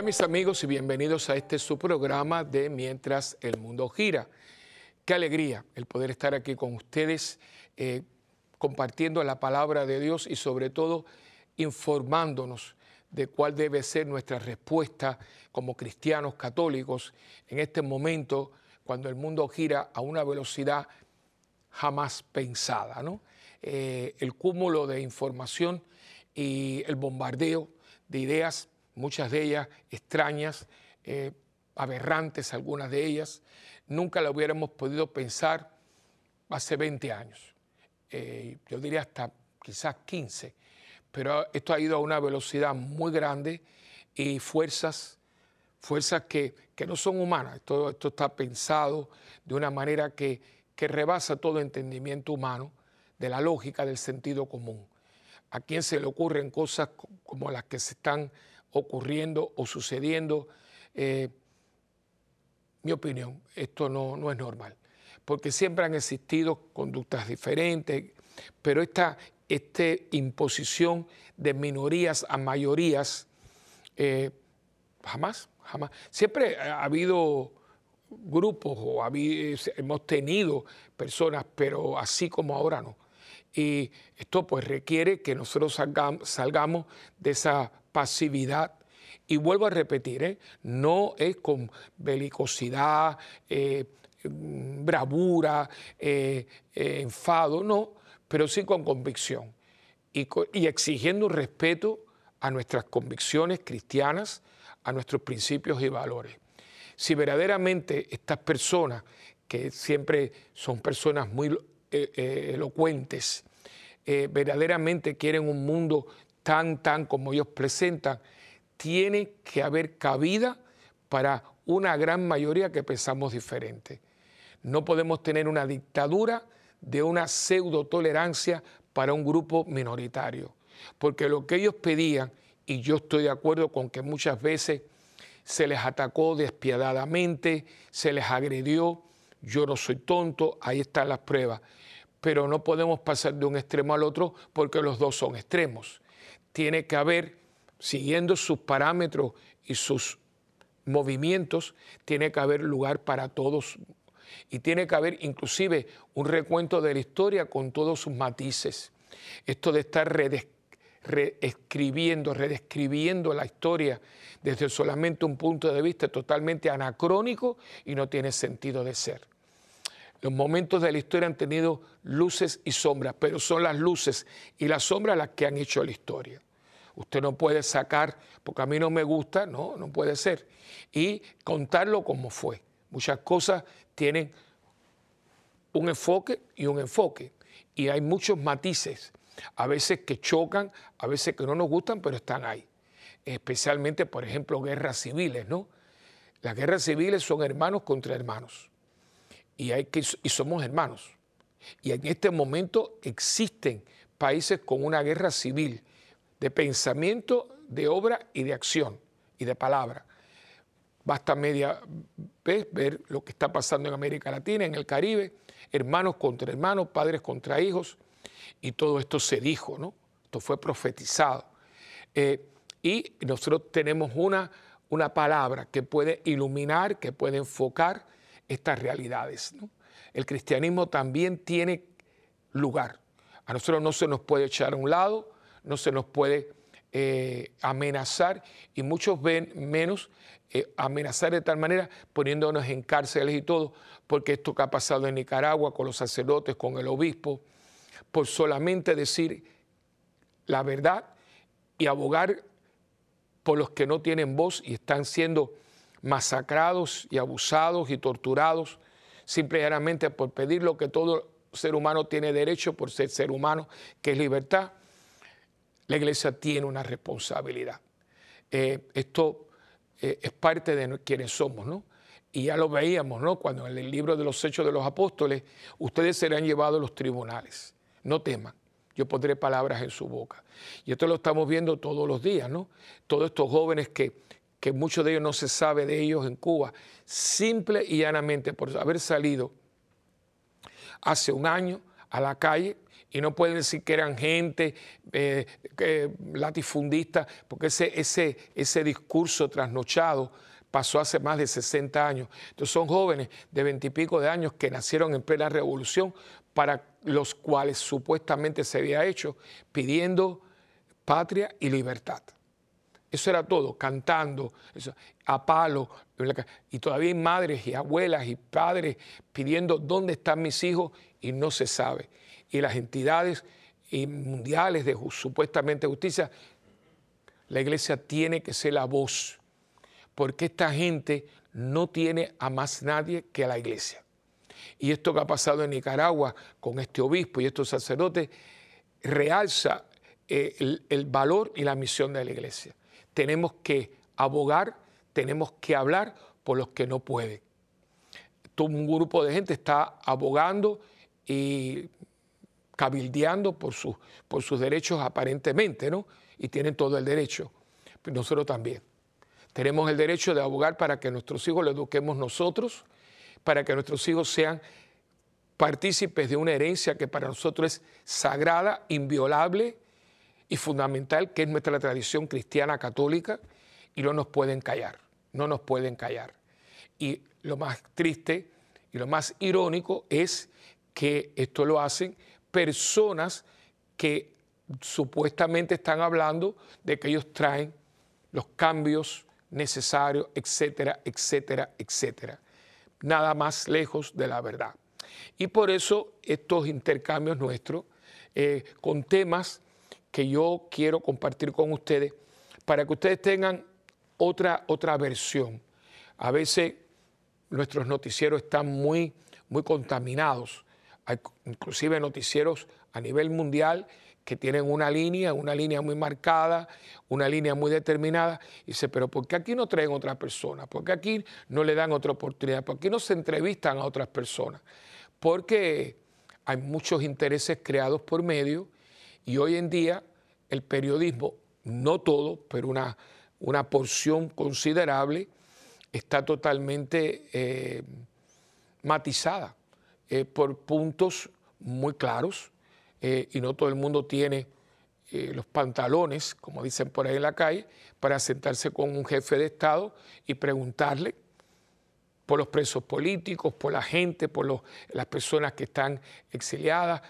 Hola mis amigos y bienvenidos a este su programa de Mientras el Mundo Gira. Qué alegría el poder estar aquí con ustedes eh, compartiendo la palabra de Dios y sobre todo informándonos de cuál debe ser nuestra respuesta como cristianos católicos en este momento cuando el mundo gira a una velocidad jamás pensada. ¿no? Eh, el cúmulo de información y el bombardeo de ideas, muchas de ellas extrañas, eh, aberrantes algunas de ellas, nunca la hubiéramos podido pensar hace 20 años, eh, yo diría hasta quizás 15, pero esto ha ido a una velocidad muy grande y fuerzas, fuerzas que, no son humanas, esto, esto está pensado de una manera que, que rebasa todo entendimiento humano de la lógica del sentido común. ¿A quién se le ocurren cosas como las que se están ocurriendo o sucediendo? Eh, mi opinión, esto no, no, es normal, porque siempre han existido conductas diferentes, pero esta, imposición de minorías a mayorías, eh, jamás, jamás. Siempre ha habido grupos o hemos tenido personas, pero así como ahora no. Y esto pues requiere que nosotros salgamos, de esa pasividad. Y vuelvo a repetir, ¿eh? no es con belicosidad, eh, bravura, eh, enfado, no, pero sí con convicción y, y exigiendo respeto a nuestras convicciones cristianas, a nuestros principios y valores. Si verdaderamente estas personas, que siempre son personas muy eh, eh, elocuentes, eh, verdaderamente quieren un mundo tan, tan como ellos presentan, tiene que haber cabida para una gran mayoría que pensamos diferente. No podemos tener una dictadura de una pseudo tolerancia para un grupo minoritario, porque lo que ellos pedían, y yo estoy de acuerdo con que muchas veces se les atacó despiadadamente, se les agredió, yo no soy tonto, ahí están las pruebas, pero no podemos pasar de un extremo al otro porque los dos son extremos. Tiene que haber, siguiendo sus parámetros y sus movimientos, tiene que haber lugar para todos y tiene que haber inclusive un recuento de la historia con todos sus matices. Esto de estar reescribiendo, redescribiendo la historia desde solamente un punto de vista totalmente anacrónico y no tiene sentido de ser. Los momentos de la historia han tenido luces y sombras, pero son las luces y las sombras las que han hecho la historia. Usted no puede sacar, porque a mí no me gusta, no, no puede ser. Y contarlo como fue. Muchas cosas tienen un enfoque y un enfoque. Y hay muchos matices, a veces que chocan, a veces que no nos gustan, pero están ahí. Especialmente, por ejemplo, guerras civiles, ¿no? Las guerras civiles son hermanos contra hermanos y, hay que, y somos hermanos. Y en este momento existen países con una guerra civil de pensamiento, de obra y de acción y de palabra. Basta media vez ver lo que está pasando en América Latina, en el Caribe, hermanos contra hermanos, padres contra hijos, y todo esto se dijo, ¿no? Esto fue profetizado. Eh, y nosotros tenemos una, una palabra que puede iluminar, que puede enfocar estas realidades. El cristianismo también tiene lugar. A nosotros no se nos puede echar a un lado, no se nos puede eh, amenazar y muchos ven menos eh, amenazar de tal manera poniéndonos en cárceles y todo, porque esto que ha pasado en Nicaragua con los sacerdotes, con el obispo, por solamente decir la verdad y abogar por los que no tienen voz y están siendo masacrados y abusados y torturados simplemente por pedir lo que todo ser humano tiene derecho por ser ser humano, que es libertad, la iglesia tiene una responsabilidad. Eh, esto eh, es parte de quienes somos, ¿no? Y ya lo veíamos, ¿no? Cuando en el libro de los Hechos de los Apóstoles, ustedes serán llevados a los tribunales. No teman, yo pondré palabras en su boca. Y esto lo estamos viendo todos los días, ¿no? Todos estos jóvenes que, que muchos de ellos no se sabe de ellos en Cuba, simple y llanamente por haber salido hace un año a la calle y no pueden decir que eran gente eh, latifundista, porque ese, ese, ese discurso trasnochado pasó hace más de 60 años. Entonces son jóvenes de veintipico de años que nacieron en plena revolución, para los cuales supuestamente se había hecho, pidiendo patria y libertad. Eso era todo, cantando, a palo. Y todavía hay madres y abuelas y padres pidiendo dónde están mis hijos y no se sabe. Y las entidades mundiales de supuestamente justicia, la iglesia tiene que ser la voz, porque esta gente no tiene a más nadie que a la iglesia. Y esto que ha pasado en Nicaragua con este obispo y estos sacerdotes realza eh, el, el valor y la misión de la iglesia. Tenemos que abogar, tenemos que hablar por los que no pueden. Todo un grupo de gente está abogando y cabildeando por, sus, por sus derechos aparentemente, ¿no? Y tienen todo el derecho. Nosotros también. Tenemos el derecho de abogar para que nuestros hijos lo eduquemos nosotros, para que nuestros hijos sean partícipes de una herencia que para nosotros es sagrada, inviolable y fundamental, que es nuestra tradición cristiana católica, y no nos pueden callar, no nos pueden callar. Y lo más triste y lo más irónico es que esto lo hacen personas que supuestamente están hablando de que ellos traen los cambios necesarios, etcétera, etcétera, etcétera. Nada más lejos de la verdad. Y por eso estos intercambios nuestros eh, con temas que yo quiero compartir con ustedes para que ustedes tengan otra, otra versión. A veces nuestros noticieros están muy, muy contaminados hay inclusive noticieros a nivel mundial que tienen una línea, una línea muy marcada, una línea muy determinada. Y dice, pero ¿por qué aquí no traen otras personas? ¿Por qué aquí no le dan otra oportunidad? ¿Por qué no se entrevistan a otras personas? Porque hay muchos intereses creados por medio y hoy en día el periodismo, no todo, pero una, una porción considerable, está totalmente eh, matizada. Eh, por puntos muy claros eh, y no todo el mundo tiene los pantalones, como dicen por ahí en la calle, para sentarse con un jefe de Estado y preguntarle por los presos políticos, por la gente, por las personas que están exiliadas.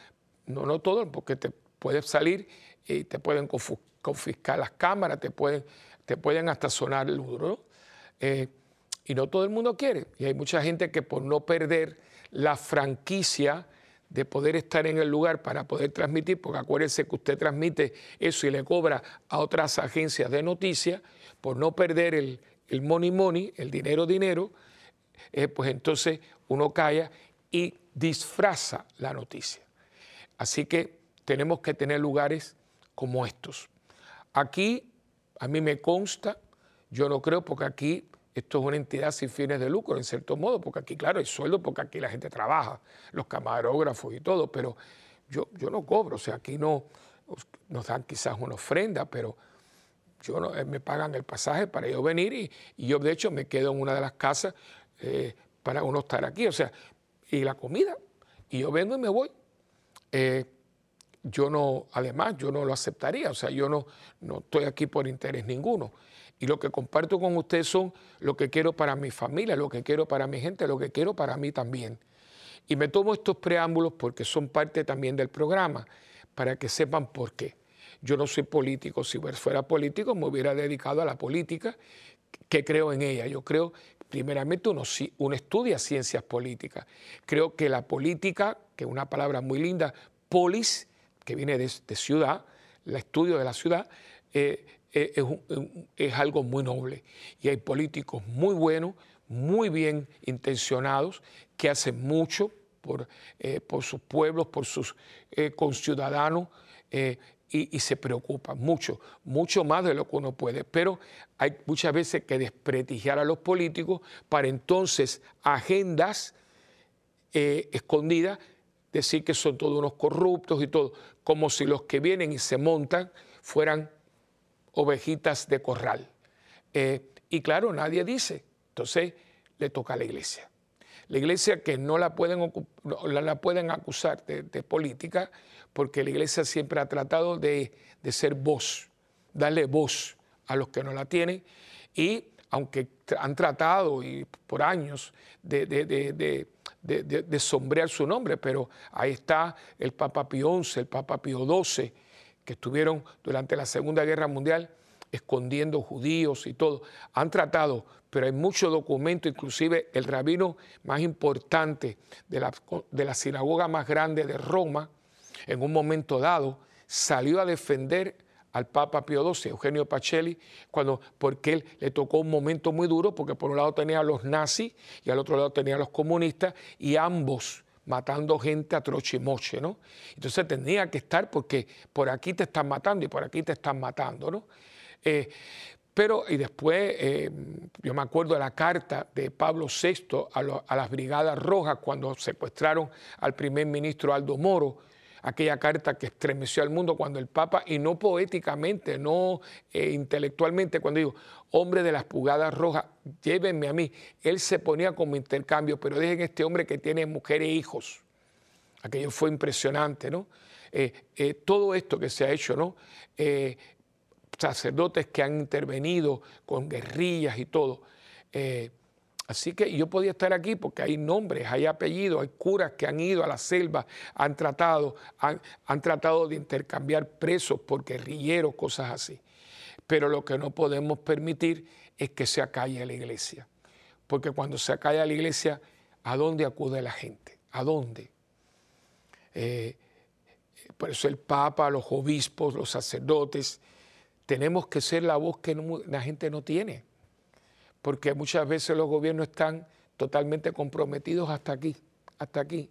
No, no todo, porque te puedes salir y te pueden confiscar las cámaras, te pueden, te pueden hasta sonar el duro. y no todo el mundo quiere. Y hay mucha gente que por no perder la franquicia de poder estar en el lugar para poder transmitir, porque acuérdese que usted transmite eso y le cobra a otras agencias de noticias, por no perder el, money money, el dinero dinero, eh, pues entonces uno calla y disfraza la noticia. Así que tenemos que tener lugares como estos. Aquí, a mí me consta, yo no creo, porque aquí esto es una entidad sin fines de lucro, en cierto modo, porque aquí, claro, hay sueldo porque aquí la gente trabaja, los camarógrafos y todo, pero yo, yo no cobro, o sea, aquí no nos dan quizás una ofrenda, pero yo no, eh, me pagan el pasaje para yo venir y, yo, de hecho, me quedo en una de las casas eh, para uno estar aquí, o sea, y la comida, y yo vengo y me voy. Eh, yo no, además, yo no lo aceptaría, o sea, yo no, no estoy aquí por interés ninguno. Y lo que comparto con ustedes son lo que quiero para mi familia, lo que quiero para mi gente, lo que quiero para mí también. Y me tomo estos preámbulos porque son parte también del programa, para que sepan por qué. Yo no soy político, si fuera político me hubiera dedicado a la política, que creo en ella. Yo creo, primeramente, uno, uno estudia ciencias políticas. Creo que la política, que es una palabra muy linda, polis, que viene de, ciudad, el estudio de la ciudad, eh, es, es, algo muy noble. Y hay políticos muy buenos, muy bien intencionados, que hacen mucho por, eh, por sus pueblos, por sus eh, conciudadanos, eh, y, se preocupan mucho, mucho más de lo que uno puede. Pero hay muchas veces que desprestigiar a los políticos para entonces agendas escondidas decir que son todos unos corruptos y todo, como si los que vienen y se montan fueran ovejitas de corral. Eh, y claro, nadie dice. Entonces le toca a la iglesia. La iglesia que no la pueden, la pueden acusar de, política, porque la iglesia siempre ha tratado de, ser voz, darle voz a los que no la tienen. Y aunque han tratado y por años de, de, sombrear su nombre, pero ahí está el Papa Pío XI, el Papa Pío XII, que estuvieron durante la Segunda Guerra Mundial escondiendo judíos y todo. Han tratado, pero hay muchos documentos, inclusive el rabino más importante de la, de la sinagoga más grande de Roma, en un momento dado, salió a defender al Papa Pío XII, Eugenio Pacelli, cuando, porque él le tocó un momento muy duro, porque por un lado tenía a los nazis y al otro lado tenía a los comunistas, y ambos matando gente a troche y moche, ¿no? Entonces tenía que estar porque por aquí te están matando y por aquí te están matando, ¿no? Eh, pero, y después, eh, yo me acuerdo de la carta de Pablo VI a, a, las Brigadas Rojas cuando secuestraron al primer ministro Aldo Moro, aquella carta que estremeció al mundo cuando el Papa, y no poéticamente, no eh, intelectualmente, cuando digo, hombre de las pugadas rojas, llévenme a mí, él se ponía como intercambio, pero dejen este hombre que tiene mujeres e hijos. Aquello fue impresionante, ¿no? Eh, eh, todo esto que se ha hecho, ¿no? sacerdotes que han intervenido con guerrillas y todo. Así que yo podía estar aquí porque hay nombres, hay apellidos, hay curas que han ido a la selva, han tratado, han, tratado de intercambiar presos por guerrilleros, cosas así. Pero lo que no podemos permitir es que se acalle la iglesia. Porque cuando se acalla la iglesia, ¿a dónde acude la gente? ¿A dónde? Eh, por eso el Papa, los obispos, los sacerdotes, tenemos que ser la voz que la gente no tiene porque muchas veces los gobiernos están totalmente comprometidos hasta aquí, hasta aquí.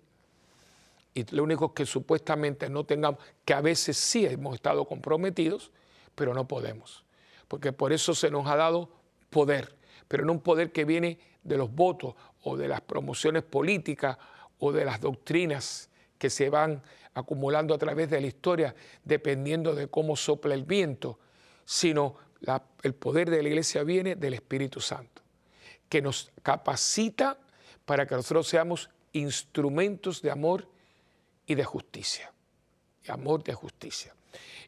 Y lo único que supuestamente no tengamos, que a veces sí hemos estado comprometidos, pero no podemos. Porque por eso se nos ha dado poder, pero no un poder que viene de los votos o de las promociones políticas o de las doctrinas que se van acumulando a través de la historia, dependiendo de cómo sopla el viento, sino el poder de la iglesia viene del Espíritu Santo, que nos capacita para que nosotros seamos instrumentos de amor y de justicia. De amor de justicia.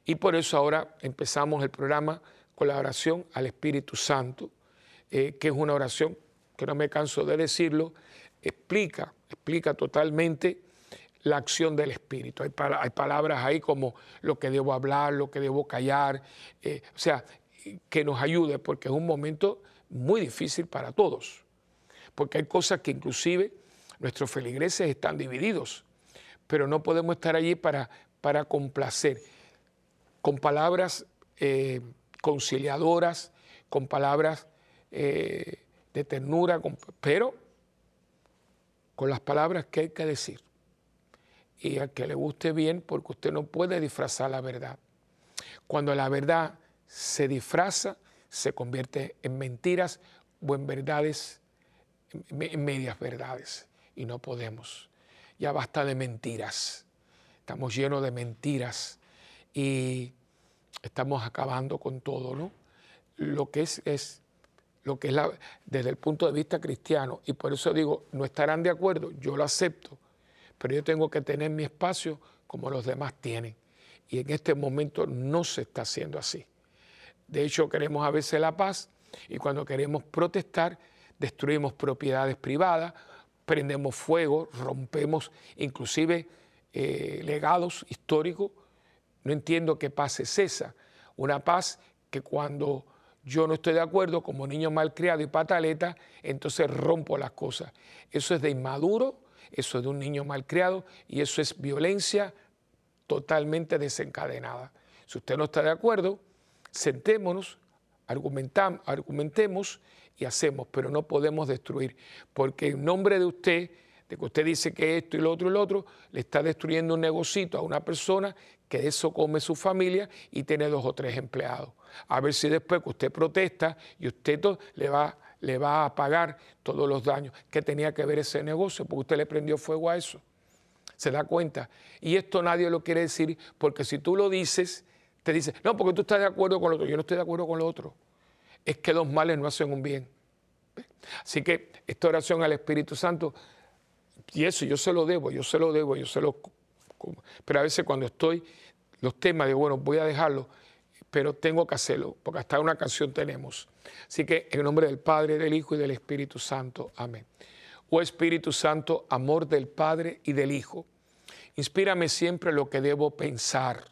Y por eso ahora empezamos el programa con la oración al Espíritu Santo, eh, que es una oración que no me canso de decirlo, explica, explica totalmente la acción del Espíritu. Hay, palabras ahí como lo que debo hablar, lo que debo callar. Eh, o sea, que nos ayude, porque es un momento muy difícil para todos, porque hay cosas que inclusive nuestros feligreses están divididos, pero no podemos estar allí para, para complacer, con palabras eh, conciliadoras, con palabras eh, de ternura, pero con las palabras que hay que decir. Y al que le guste bien, porque usted no puede disfrazar la verdad. Cuando la verdad se disfraza, se convierte en mentiras o en verdades, en medias verdades. Y no podemos. Ya basta de mentiras. Estamos llenos de mentiras y estamos acabando con todo, ¿no? Lo que es, es lo que es la, desde el punto de vista cristiano. Y por eso digo, no estarán de acuerdo, yo lo acepto, pero yo tengo que tener mi espacio como los demás tienen. Y en este momento no se está haciendo así. De hecho, queremos a veces la paz y cuando queremos protestar, destruimos propiedades privadas, prendemos fuego, rompemos inclusive eh, legados históricos. No entiendo qué paz es esa. Una paz que cuando yo no estoy de acuerdo, como niño malcriado y pataleta, entonces rompo las cosas. Eso es de inmaduro, eso es de un niño malcriado y eso es violencia totalmente desencadenada. Si usted no está de acuerdo, sentémonos, argumentemos y hacemos, pero no podemos destruir, porque en nombre de usted, de que usted dice que esto y lo otro y lo otro, le está destruyendo un negocito a una persona que de eso come su familia y tiene dos o tres empleados. A ver si después que usted protesta y usted le va, le va a pagar todos los daños que tenía que ver ese negocio, porque usted le prendió fuego a eso. ¿Se da cuenta? Y esto nadie lo quiere decir, porque si tú lo dices, te dice, no, porque tú estás de acuerdo con lo otro. Yo no estoy de acuerdo con lo otro. Es que dos males no hacen un bien. Así que esta oración al Espíritu Santo Y eso yo se lo debo, yo se lo debo, yo se lo... Pero a veces cuando estoy, los temas, digo, bueno, voy a dejarlo, pero tengo que hacerlo, porque hasta una canción tenemos. Así que en nombre del Padre, del Hijo y del Espíritu Santo. Amén. Oh Espíritu Santo, amor del Padre y del Hijo, inspírame siempre lo que debo pensar,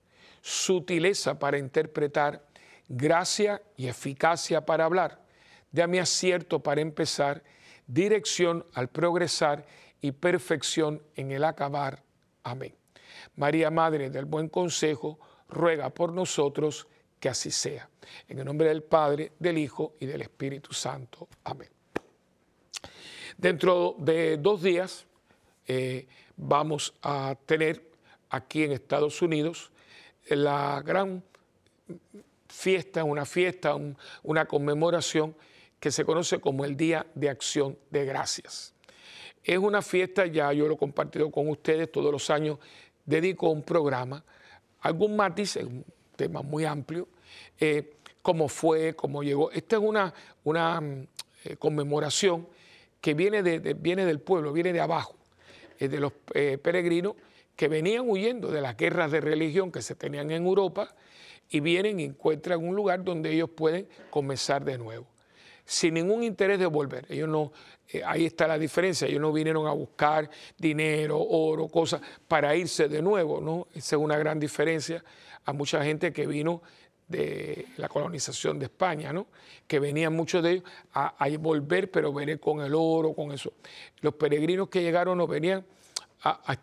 sutileza para interpretar, gracia y eficacia para hablar. Dame acierto para empezar, dirección al progresar y perfección en el acabar. Amén. María, Madre del Buen Consejo, ruega por nosotros que así sea. En el nombre del Padre, del Hijo y del Espíritu Santo. Amén. Dentro de dos días eh, vamos a tener aquí en Estados Unidos la gran fiesta, una fiesta, una conmemoración que se conoce como el Día de Acción de Gracias. Es una fiesta, ya yo lo he compartido con ustedes todos los años, dedico un programa, algún matiz, es un tema muy amplio, eh, cómo fue, cómo llegó. Esta es una, una eh, conmemoración que viene, de, viene del pueblo, viene de abajo, de los eh, peregrinos que venían huyendo de las guerras de religión que se tenían en Europa y vienen y encuentran un lugar donde ellos pueden comenzar de nuevo, sin ningún interés de volver. Ellos no, eh, ahí está la diferencia, ellos no vinieron a buscar dinero, oro, cosas para irse de nuevo, ¿no? Esa es una gran diferencia a mucha gente que vino de la colonización de España, ¿no? que venían muchos de ellos a, volver, pero venir con el oro, con eso. Los peregrinos que llegaron no venían a, a,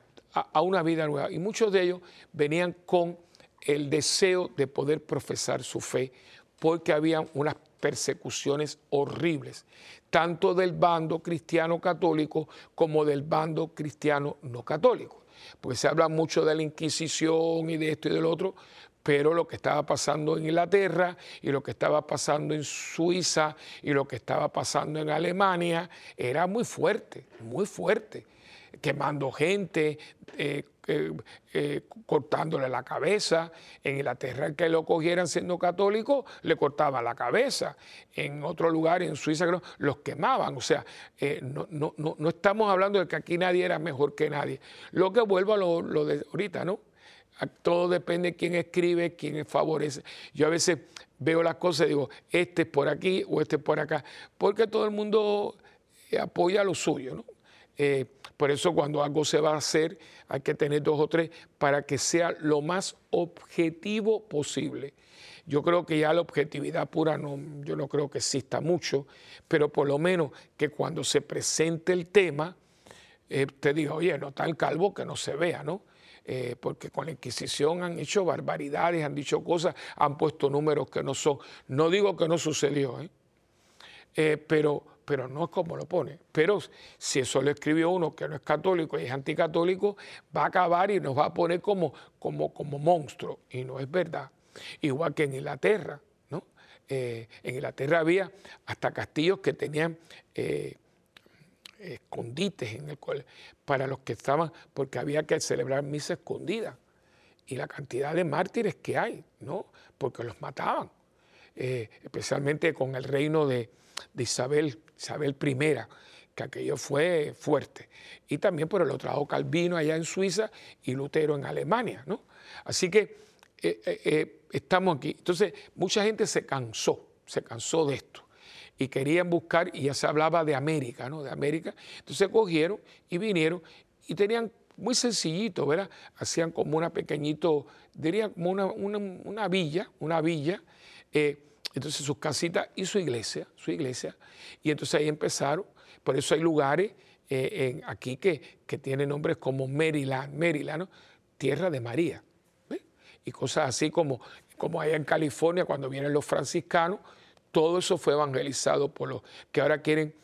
una vida nueva y muchos de ellos venían con el deseo de poder profesar su fe, porque había unas persecuciones horribles, tanto del bando cristiano católico como del bando cristiano no católico. Porque se habla mucho de la Inquisición y de esto y del otro, pero lo que estaba pasando en Inglaterra y lo que estaba pasando en Suiza y lo que estaba pasando en Alemania era muy fuerte, muy fuerte, quemando gente, eh, eh, eh, cortándole la cabeza. En Inglaterra, que lo cogieran siendo católico, le cortaba la cabeza. En otro lugar, en Suiza, los quemaban. O sea, no, no, no, estamos hablando de que aquí nadie era mejor que nadie. Lo que vuelvo a lo, lo de ahorita, ¿no? todo depende de quién escribe, quién favorece. Yo a veces veo las cosas y digo, este es por aquí o este es por acá, porque todo el mundo eh, apoya lo suyo, ¿no? Eh, por eso cuando algo se va a hacer hay que tener dos o tres para que sea lo más objetivo posible. Yo creo que ya la objetividad pura no, yo no creo que exista mucho, pero por lo menos que cuando se presente el tema, eh, te diga, oye, no el calvo que no se vea, ¿no? Eh, porque con la Inquisición han hecho barbaridades, han dicho cosas, han puesto números que no son. No digo que no sucedió, ¿eh? Eh, pero, pero no es como lo pone. Pero si eso lo escribió uno que no es católico y es anticatólico, va a acabar y nos va a poner como, como, como monstruo. Y no es verdad. Igual que en Inglaterra, ¿no? en Inglaterra había hasta castillos que tenían escondites en el para los que estaban, porque había que celebrar misa escondida. Y la cantidad de mártires que hay, ¿no? Porque los mataban. Eh, especialmente con el reino de, Isabel, Isabel I, que aquello fue fuerte. Y también por el otro lado Calvino allá en Suiza y Lutero en Alemania, ¿no? Así que eh, eh, estamos aquí. Entonces, mucha gente se cansó, se cansó de esto y querían buscar, y ya se hablaba de América, ¿no? De América. Entonces cogieron y vinieron y tenían muy sencillito, ¿verdad? Hacían como una pequeñito, diría como una, villa, una villa. Eh, entonces sus casitas y su iglesia, su iglesia. Y entonces ahí empezaron. Por eso hay lugares eh, aquí que, que tienen nombres como Maryland, Maryland, ¿no? Tierra de María. Y cosas así como, como allá en California, cuando vienen los franciscanos, todo eso fue evangelizado por los que ahora quieren,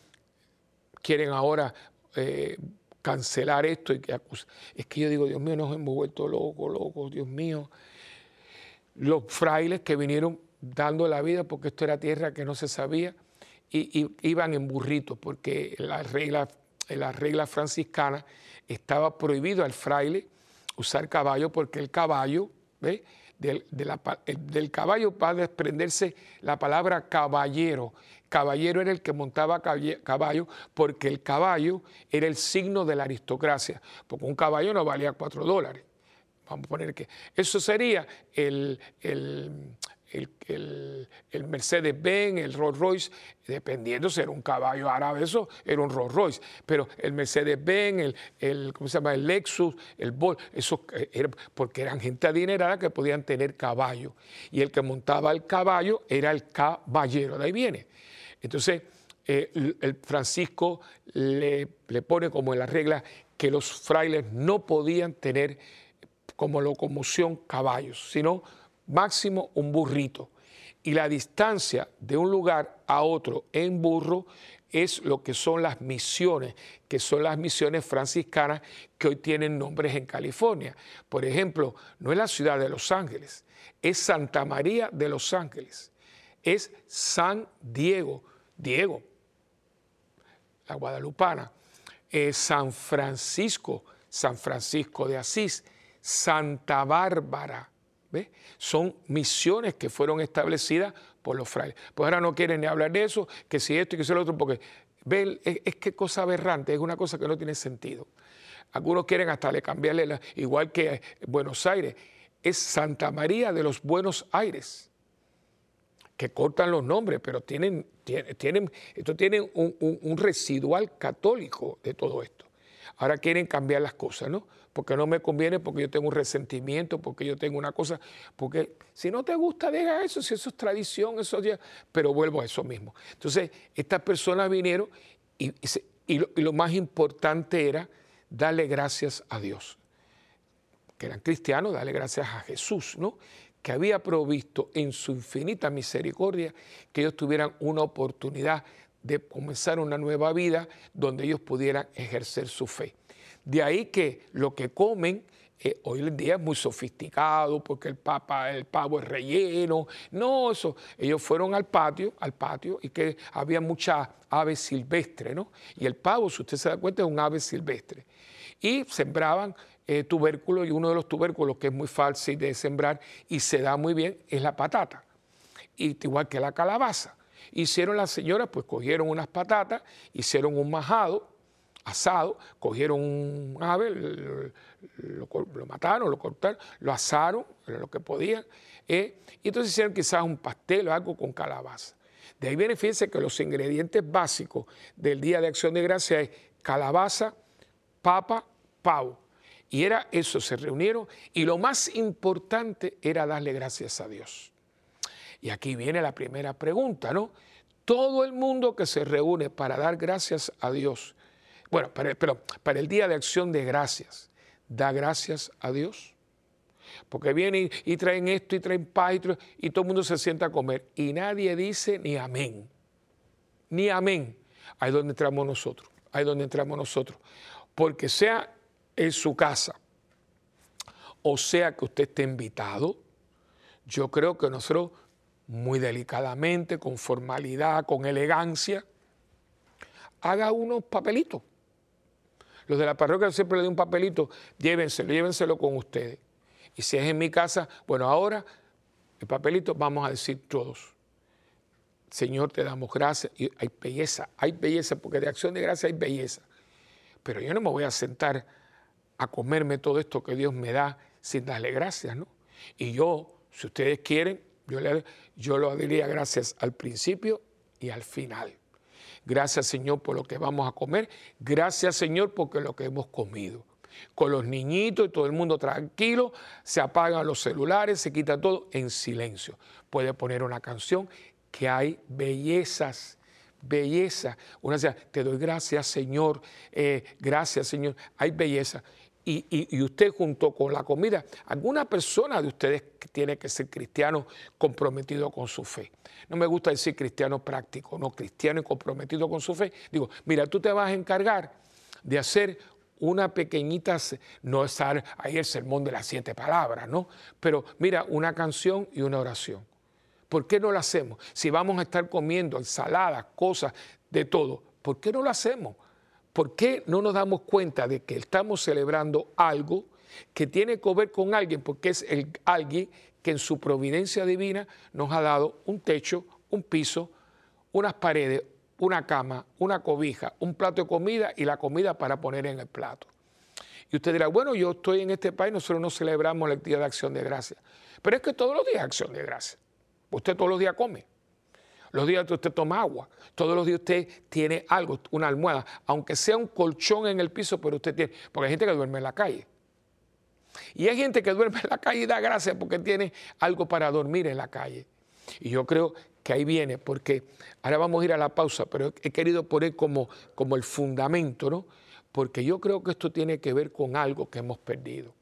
quieren ahora eh, cancelar esto y que Es que yo digo, Dios mío, nos hemos vuelto locos, locos, Dios mío. Los frailes que vinieron dando la vida porque esto era tierra que no se sabía y, iban en burritos porque la regla, la regla franciscana estaba prohibido al fraile usar caballo porque el caballo. Del, del, caballo va a desprenderse la palabra caballero. Caballero era el que montaba caballo porque el caballo era el signo de la aristocracia, porque un caballo no valía cuatro dólares. Vamos a poner que eso sería el, el, Mercedes-Benz, el Rolls-Royce, dependiendo si era un caballo árabe, eso era un Rolls-Royce, pero el Mercedes-Benz, el, el, ¿cómo se llama? el Lexus, el Vol, eso eh, era porque eran gente adinerada que podían tener caballo. Y el que montaba el caballo era el caballero, de ahí viene. Entonces, eh, el Francisco le, le pone como en la regla que los frailes no podían tener como locomoción caballos, sino máximo un burrito. Y la distancia de un lugar a otro en burro es lo que son las misiones, que son las misiones franciscanas que hoy tienen nombres en California. Por ejemplo, no es la ciudad de Los Ángeles, es Santa María de Los Ángeles, es San Diego, Diego, la guadalupana, es San Francisco, San Francisco de Asís, Santa Bárbara, son misiones que fueron establecidas por los frailes. Pues ahora no quieren ni hablar de eso, que si esto y que si lo otro, porque ve, es, que cosa aberrante, es una cosa que no tiene sentido. Algunos quieren hasta le cambiarle, igual que Buenos Aires, es Santa María de los Buenos Aires, que cortan los nombres, pero tienen, tienen, esto tiene un residual católico de todo esto. Ahora quieren cambiar las cosas, ¿no? Porque no me conviene, porque yo tengo un resentimiento, porque yo tengo una cosa, porque si no te gusta, deja eso, si eso es tradición, eso ya, pero vuelvo a eso mismo. Entonces, estas personas vinieron y, lo, más importante era darle gracias a Dios, que eran cristianos, darle gracias a Jesús, ¿no? que había provisto en su infinita misericordia que ellos tuvieran una oportunidad de comenzar una nueva vida donde ellos pudieran ejercer su fe. De ahí que lo que comen eh, hoy en día es muy sofisticado porque el, papa, el pavo es relleno. No, eso. Ellos fueron al patio, al patio, y que había muchas aves silvestres, ¿no? Y el pavo, si usted se da cuenta, es un ave silvestre. Y sembraban eh, tubérculos, y uno de los tubérculos que es muy fácil de sembrar y se da muy bien es la patata. Igual que la calabaza. Hicieron las señoras, pues cogieron unas patatas, hicieron un majado, asado, cogieron un ave, lo, mataron, lo cortaron, lo asaron, lo que podían, eh, y entonces hicieron quizás un pastel o algo con calabaza. De ahí viene, fíjense que los ingredientes básicos del Día de Acción de Gracia es calabaza, papa, pavo. Y era eso, se reunieron y lo más importante era darle gracias a Dios. Y aquí viene la primera pregunta, ¿no? Todo el mundo que se reúne para dar gracias a Dios bueno, pero para el Día de Acción de Gracias, da gracias a Dios. Porque vienen y, traen esto y traen paz y, todo el mundo se sienta a comer y nadie dice ni amén. Ni amén. Ahí es donde entramos nosotros. Ahí es donde entramos nosotros. Porque sea en su casa o sea que usted esté invitado, yo creo que nosotros muy delicadamente, con formalidad, con elegancia, haga unos papelitos los de la parroquia siempre le doy un papelito, llévenselo, llévenselo con ustedes. Y si es en mi casa, bueno, ahora el papelito vamos a decir todos. Señor, te damos gracias. Y hay belleza, hay belleza, porque de acción de gracia hay belleza. Pero yo no me voy a sentar a comerme todo esto que Dios me da sin darle gracias, ¿no? Y yo, si ustedes quieren, yo, le, yo lo diría gracias al principio y al final. Gracias Señor por lo que vamos a comer. Gracias Señor porque lo que hemos comido. Con los niñitos y todo el mundo tranquilo, se apagan los celulares, se quita todo en silencio. Puede poner una canción que hay bellezas belleza. Una dice, te doy gracias, Señor, eh, gracias, Señor. Hay belleza y, usted junto con la comida, alguna persona de ustedes tiene que ser cristiano comprometido con su fe. No me gusta decir cristiano práctico, no, cristiano y comprometido con su fe. Digo, mira, tú te vas a encargar de hacer una pequeñita, no es ahí el sermón de las siete palabras, ¿no? Pero mira, una canción y una oración. ¿Por qué no lo hacemos? Si vamos a estar comiendo ensaladas, cosas, de todo, ¿por qué no lo hacemos? ¿Por qué no nos damos cuenta de que estamos celebrando algo que tiene que ver con alguien? Porque es el, alguien que en su providencia divina nos ha dado un techo, un piso, unas paredes, una cama, una cobija, un plato de comida y la comida para poner en el plato. Y usted dirá, bueno, yo estoy en este país, nosotros no celebramos el día de acción de gracia. Pero es que todos los días acción de gracia. Usted todos los días come. Los días usted toma agua. Todos los días usted tiene algo, una almohada, aunque sea un colchón en el piso, pero usted tiene. Porque hay gente que duerme en la calle. Y hay gente que duerme en la calle y da gracias porque tiene algo para dormir en la calle. Y yo creo que ahí viene, porque ahora vamos a ir a la pausa, pero he querido poner como, como el fundamento, ¿no? Porque yo creo que esto tiene que ver con algo que hemos perdido.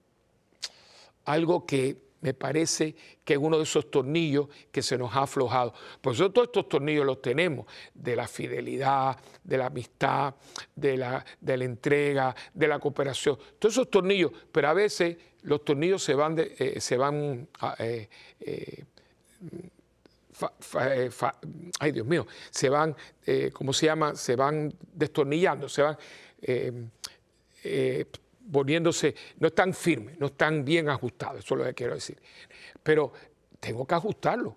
Algo que me parece que es uno de esos tornillos que se nos ha aflojado. Por eso todos estos tornillos los tenemos, de la fidelidad, de la amistad, de la, de entrega, de la cooperación. Todos esos tornillos, pero a veces los tornillos se van, eh, se van ah, eh, eh, ay Dios mío, se van, ¿cómo se llama? Se van destornillando, se van volviéndose, no están firmes, no están bien ajustados, eso es lo que quiero decir. Pero tengo que ajustarlo,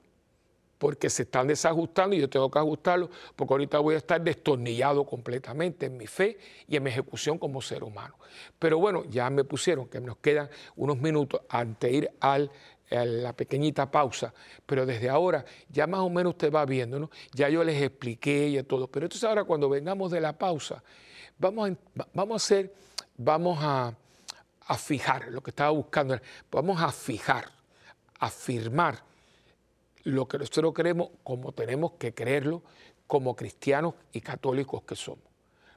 porque se están desajustando y yo tengo que ajustarlo, porque ahorita voy a estar destornillado completamente en mi fe y en mi ejecución como ser humano. Pero bueno, ya me pusieron que nos quedan unos minutos antes de ir al a la pequeñita pausa, pero desde ahora ya más o menos usted va viendo, ¿no? Ya yo les expliqué y todo, pero entonces ahora cuando vengamos de la pausa, vamos a, vamos a hacer vamos a, fijar lo que estaba buscando, vamos a fijar, afirmar lo que nosotros creemos como tenemos que creerlo como cristianos y católicos que somos.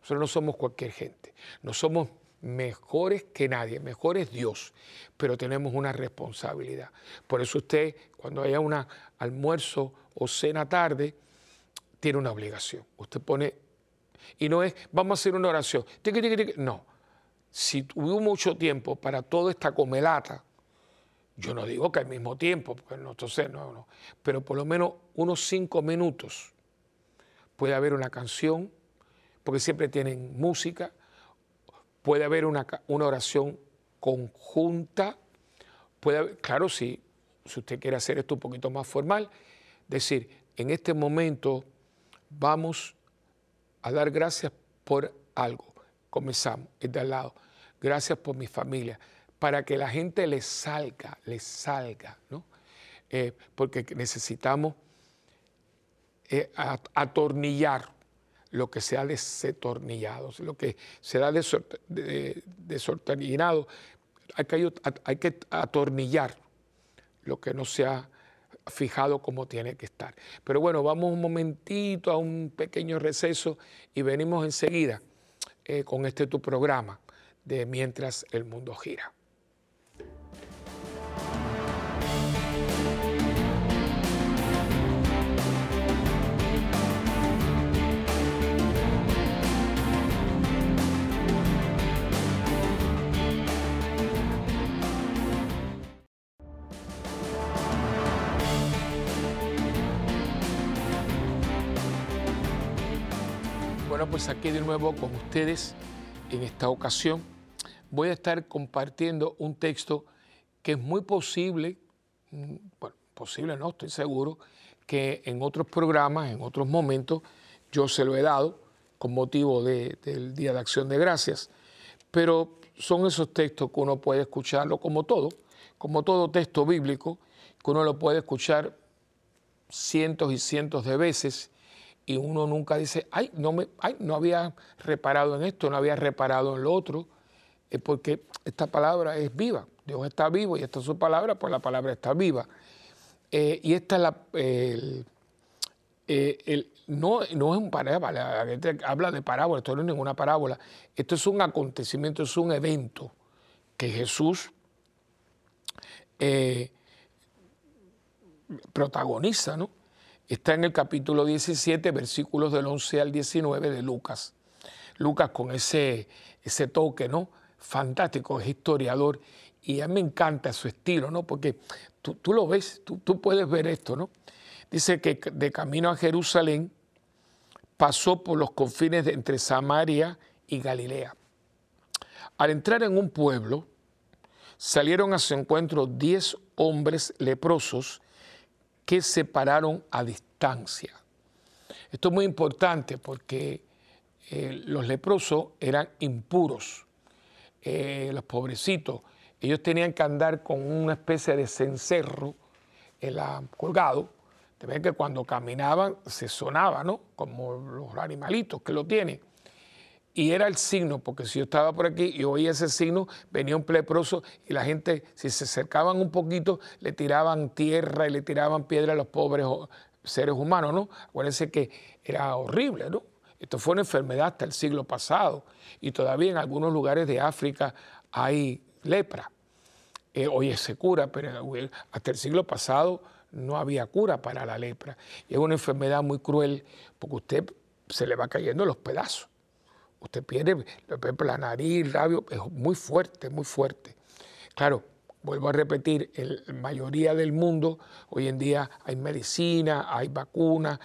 Nosotros no somos cualquier gente, no somos mejores que nadie, mejor es Dios, pero tenemos una responsabilidad. Por eso usted, cuando haya un almuerzo o cena tarde, tiene una obligación. Usted pone, y no es, vamos a hacer una oración, no, si hubo mucho tiempo para toda esta comelata, yo no digo que al mismo tiempo, porque no, entonces no, no, pero por lo menos unos cinco minutos puede haber una canción, porque siempre tienen música, puede haber una, oración conjunta, puede haber, claro, si, si usted quiere hacer esto un poquito más formal, decir, en este momento vamos a dar gracias por algo comenzamos, es de al lado. Gracias por mi familia, para que la gente le salga, le salga, ¿no? Eh, porque necesitamos eh, atornillar lo que se ha desetornillado, lo que se ha desordenado, hay que, hay que atornillar lo que no se ha fijado como tiene que estar. Pero bueno, vamos un momentito a un pequeño receso y venimos enseguida eh, con este tu programa de Mientras el Mundo Gira. Pues aquí de nuevo con ustedes en esta ocasión. Voy a estar compartiendo un texto que es muy posible, mm, bueno, posible no, estoy seguro, que en otros programas, en otros momentos, yo se lo he dado con motivo del Día de Acción de Gracias. Pero son esos textos que uno puede escucharlo como todo, como todo texto bíblico, que uno lo puede escuchar cientos y cientos de veces y uno nunca dice, ay, no, me, ay, no había reparado en esto, no había reparado en lo otro, es porque esta palabra es viva. Dios está vivo y esta es su palabra, pues la palabra está viva. Eh, y esta es la. Eh, no, no es un parábola, la gente habla de parábola, esto no es ninguna parábola. Esto es un acontecimiento, es un evento que Jesús eh, protagoniza, ¿no? Está en el capítulo 17, versículos del 11 al 19 de Lucas. Lucas con ese, ese toque, ¿no? Fantástico, es historiador y a mí me encanta su estilo, ¿no? Porque tú, tú lo ves, tú, tú, puedes ver esto, ¿no? Dice que de camino a Jerusalén pasó por los confines entre Samaria y Galilea. Al entrar en un pueblo, salieron a su encuentro diez hombres leprosos que se pararon a distancia. Esto es muy importante porque eh, los leprosos eran impuros, eh, los pobrecitos. Ellos tenían que andar con una especie de cencerro colgado. De ver que cuando caminaban se sonaba, ¿no? Como los animalitos que lo tienen. Y era el signo, porque si yo estaba por aquí y oía ese signo, venía un leproso y la gente, si se acercaban un poquito, le tiraban tierra y le tiraban piedra a los pobres seres humanos, ¿no? Acuérdense que era horrible, ¿no? Esto fue una enfermedad hasta el siglo pasado y todavía en algunos lugares de África hay lepra. Eh, hoy se cura, pero hasta el siglo pasado no había cura para la lepra. Y es una enfermedad muy cruel porque usted se le va cayendo los pedazos. Usted pierde la nariz, labio, es muy fuerte, muy fuerte. Claro, vuelvo a repetir, en la mayoría del mundo hoy en día hay medicina, hay vacunas,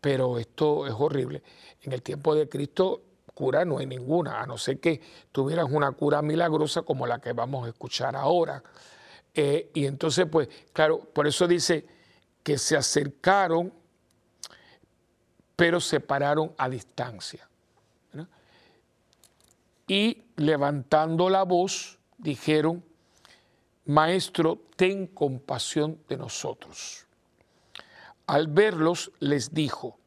pero esto es horrible. En el tiempo de Cristo cura no hay ninguna, a no ser que tuvieras una cura milagrosa como la que vamos a escuchar ahora. Eh, y entonces, pues, claro, por eso dice que se acercaron, pero se pararon a distancia y levantando la voz dijeron, Maestro, ten compasión de nosotros. Al verlos les dijo,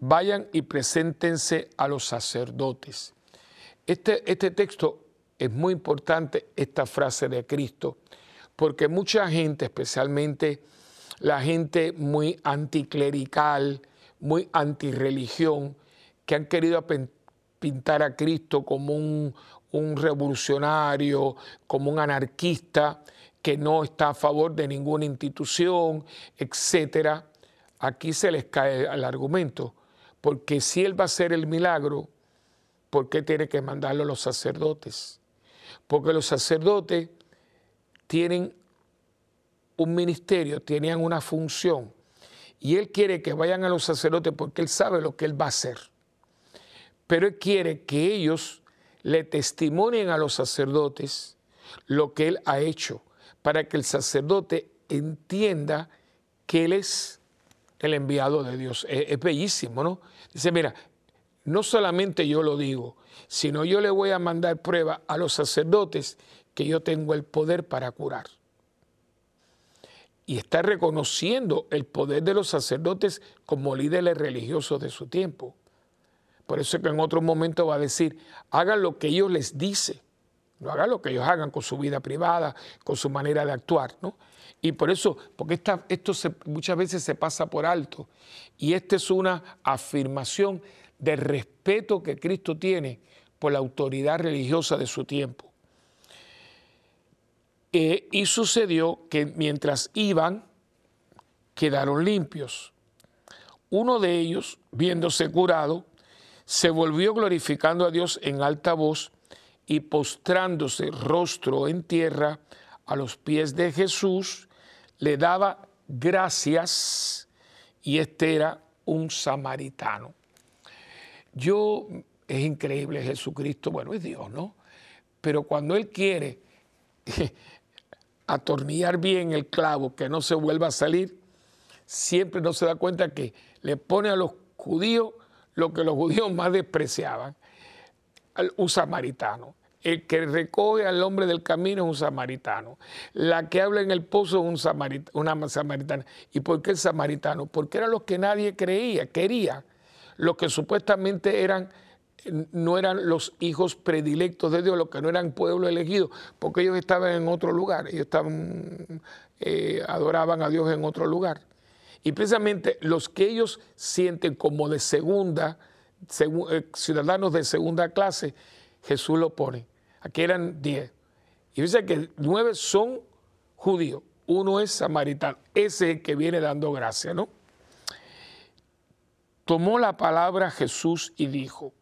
vayan y preséntense a los sacerdotes. Este, este texto es muy importante, esta frase de Cristo, porque mucha gente, especialmente la gente muy anticlerical, muy antirreligión, que han querido pintar a Cristo como un, revolucionario, como un anarquista que no está a favor de ninguna institución, etcétera. Aquí se les cae el argumento, porque si él va a hacer el milagro, ¿por qué tiene que mandarlo a los sacerdotes? Porque los sacerdotes tienen un ministerio, tenían una función, y él quiere que vayan a los sacerdotes porque él sabe lo que él va a hacer pero Él quiere que ellos le testimonien a los sacerdotes lo que Él ha hecho, para que el sacerdote entienda que Él es el enviado de Dios. Es, bellísimo, ¿no? Dice, mira, no solamente yo lo digo, sino yo le voy a mandar prueba a los sacerdotes que yo tengo el poder para curar. Y está reconociendo el poder de los sacerdotes como líderes religiosos de su tiempo. Por eso que en otro momento va a decir, hagan lo que ellos les dice, no hagan lo que ellos hagan con su vida privada, con su manera de actuar, ¿no? Y por eso, porque esto muchas veces se pasa por alto, y esta es una afirmación de respeto que Cristo tiene por la autoridad religiosa de su tiempo. Eh, y sucedió que mientras iban, quedaron limpios. Uno de ellos, viéndose curado, se volvió glorificando a Dios en alta voz y postrándose rostro en tierra a los pies de Jesús, le daba gracias y este era un samaritano. Yo, es increíble Jesucristo, bueno, es Dios, ¿no? Pero cuando Él quiere atornillar bien el clavo, que no se vuelva a salir, siempre no se da cuenta que le pone a los judíos lo que los judíos más despreciaban, un samaritano. El que recoge al hombre del camino es un samaritano. La que habla en el pozo es un una samaritana. ¿Y por qué el samaritano? Porque eran los que nadie creía, quería. Los que supuestamente eran, no eran los hijos predilectos de Dios, los que no eran pueblo elegido, porque ellos estaban en otro lugar, ellos estaban, eh, adoraban a Dios en otro lugar. Y precisamente los que ellos sienten como de segunda, eh, ciudadanos de segunda clase, Jesús lo pone. Aquí eran diez. Y dice que nueve son judíos, uno es samaritano. Ese es el que viene dando gracia, ¿no? Tomó la palabra Jesús y dijo,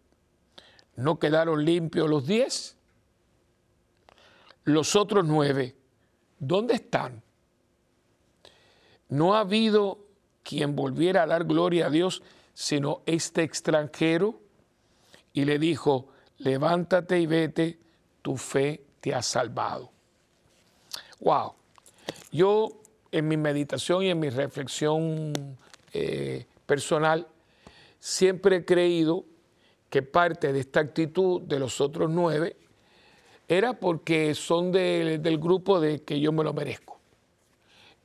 ¿No quedaron limpios los diez? Los otros nueve, ¿dónde están? No ha habido quien volviera a dar gloria a Dios, sino este extranjero. Y le dijo, levántate y vete, tu fe te ha salvado. Wow. Yo en mi meditación y en mi reflexión eh, personal siempre he creído que parte de esta actitud de los otros nueve era porque son del grupo de que yo me lo merezco.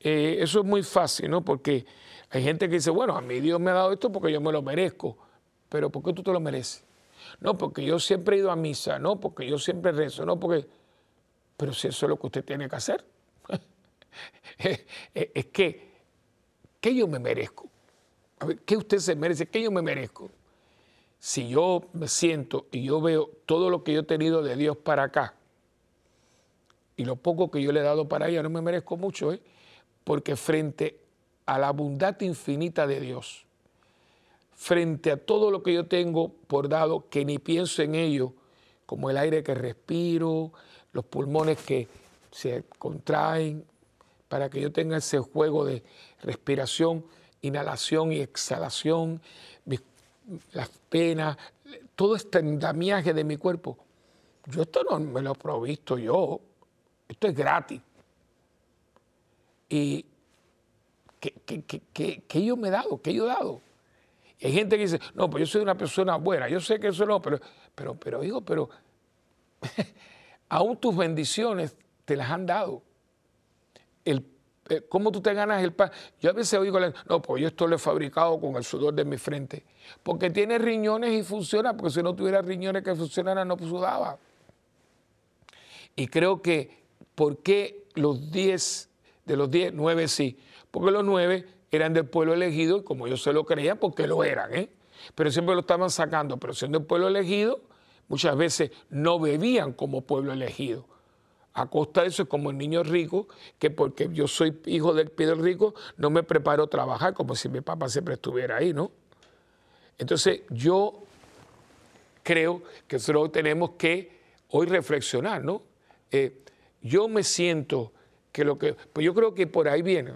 Eh, eso es muy fácil, ¿no? Porque hay gente que dice, bueno, a mí Dios me ha dado esto porque yo me lo merezco, pero ¿por qué tú te lo mereces? No, porque yo siempre he ido a misa, no, porque yo siempre rezo, no, porque... Pero si eso es lo que usted tiene que hacer. es que, ¿qué yo me merezco? ¿Qué usted se merece? ¿Qué yo me merezco? Si yo me siento y yo veo todo lo que yo he tenido de Dios para acá y lo poco que yo le he dado para ella, no me merezco mucho, ¿eh? porque frente a la bondad infinita de Dios, frente a todo lo que yo tengo por dado, que ni pienso en ello, como el aire que respiro, los pulmones que se contraen, para que yo tenga ese juego de respiración, inhalación y exhalación, las penas, todo este andamiaje de mi cuerpo. Yo esto no me lo he provisto yo, esto es gratis. ¿Y qué, yo me he dado? ¿Qué yo he dado? Y hay gente que dice, no, pues yo soy una persona buena, yo sé que eso no, pero, pero, pero hijo, pero aún tus bendiciones te las han dado. El eh, ¿Cómo tú te ganas el pan? Yo a veces oigo, no, pues yo esto lo he fabricado con el sudor de mi frente. Porque tiene riñones y funciona, porque si no tuviera riñones que funcionaran, no sudaba. Y creo que, ¿por qué los 10, de los 10, 9 sí? Porque los 9 eran del pueblo elegido, como yo se lo creía, porque lo eran, ¿eh? Pero siempre lo estaban sacando, pero siendo el pueblo elegido, muchas veces no bebían como pueblo elegido a costa de eso es como el niño rico, que porque yo soy hijo del Pedro rico, no me preparo a trabajar como si mi papá siempre estuviera ahí, ¿no? Entonces yo creo que nosotros tenemos que hoy reflexionar, ¿no? Eh, yo me siento que lo que, pues yo creo que por ahí viene,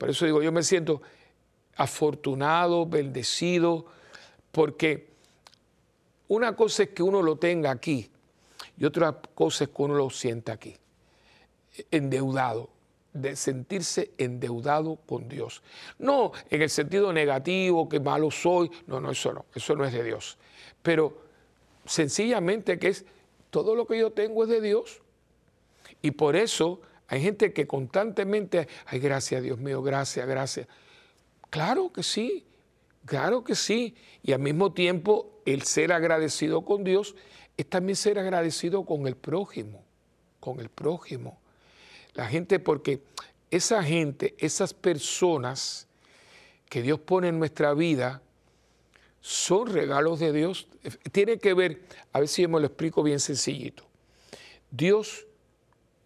por eso digo, yo me siento afortunado, bendecido, porque una cosa es que uno lo tenga aquí, y otra cosa es que uno lo sienta aquí, endeudado, de sentirse endeudado con Dios. No en el sentido negativo, que malo soy, no, no, eso no, eso no es de Dios. Pero sencillamente que es, todo lo que yo tengo es de Dios. Y por eso hay gente que constantemente, ay, gracias Dios mío, gracias, gracias. Claro que sí, claro que sí. Y al mismo tiempo el ser agradecido con Dios es también ser agradecido con el prójimo, con el prójimo. La gente, porque esa gente, esas personas que Dios pone en nuestra vida, son regalos de Dios. Tiene que ver, a ver si me lo explico bien sencillito. Dios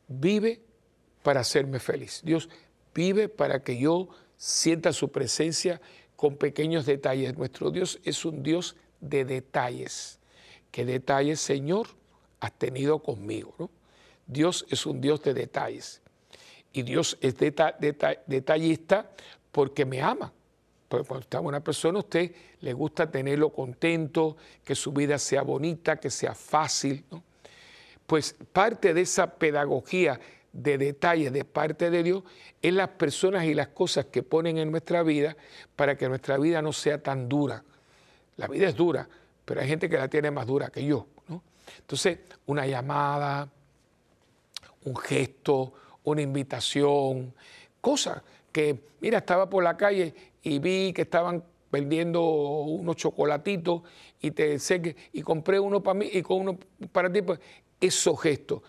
vive para hacerme feliz. Dios vive para que yo sienta su presencia con pequeños detalles. Nuestro Dios es un Dios de detalles qué detalles, Señor, has tenido conmigo. ¿no? Dios es un Dios de detalles. Y Dios es detallista porque me ama. Porque cuando está una persona, a usted le gusta tenerlo contento, que su vida sea bonita, que sea fácil. Pues parte de esa pedagogía de detalle de parte de Dios es las personas y las cosas que ponen en nuestra vida para que nuestra vida no sea tan dura. La vida es dura, pero hay gente que la tiene más dura que yo. ¿no? Entonces, una llamada, un gesto, una invitación, cosas que, mira, estaba por la calle y vi que estaban vendiendo unos chocolatitos y te sé y compré uno para mí y con uno para ti, pues, esos gestos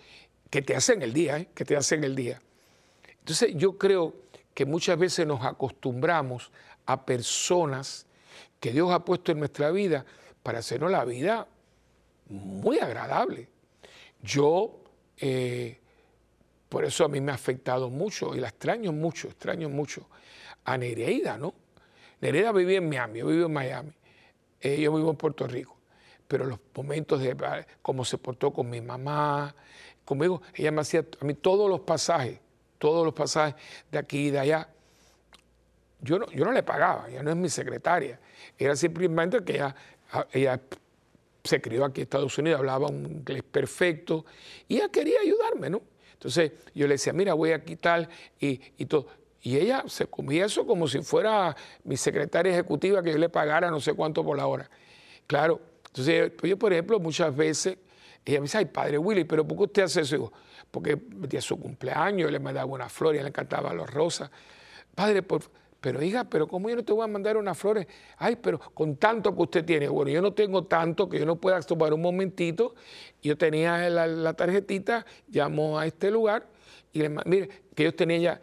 que te hacen el día, ¿eh? que te hacen el día. Entonces yo creo que muchas veces nos acostumbramos a personas que Dios ha puesto en nuestra vida para hacernos la vida muy agradable. Yo, eh, por eso a mí me ha afectado mucho y la extraño mucho, extraño mucho a Nereida, ¿no? Nereida vivía en Miami, yo vivo en Miami, eh, yo vivo en Puerto Rico. pero los momentos de cómo se portó con mi mamá, conmigo, ella me hacía a mí todos los pasajes, todos los pasajes de aquí y de allá. Yo no, yo no le pagaba, ella no es mi secretaria, era simplemente que ella, ella se crió aquí en Estados Unidos, hablaba un inglés perfecto y ella quería ayudarme, ¿no? Entonces yo le decía, mira, voy a quitar y, y todo. Y ella se comía eso como si fuera mi secretaria ejecutiva que yo le pagara no sé cuánto por la hora. Claro, entonces yo, por ejemplo, muchas veces, ella me dice, ay, padre Willy, pero ¿por qué usted hace eso? porque metía su cumpleaños, le mandaba una flor, y le encantaba las rosas. Padre, por pero hija, pero ¿cómo yo no te voy a mandar unas flores? Ay, pero con tanto que usted tiene. Bueno, yo no tengo tanto que yo no pueda tomar un momentito. Yo tenía la, tarjetita, llamó a este lugar y le mire, que yo tenía ya,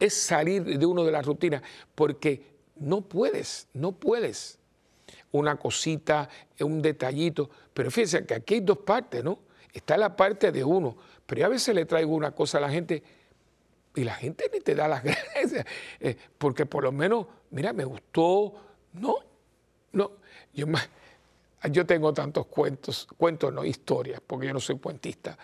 es salir de uno de las rutinas, porque no puedes, no puedes. Una cosita, un detallito. Pero fíjense que aquí hay dos partes, ¿no? Está la parte de uno, pero yo a veces le traigo una cosa a la gente y la gente ni te da las gracias, eh, porque por lo menos, mira, me gustó. No, no. Yo, yo tengo tantos cuentos, cuentos, no historias, porque yo no soy cuentista,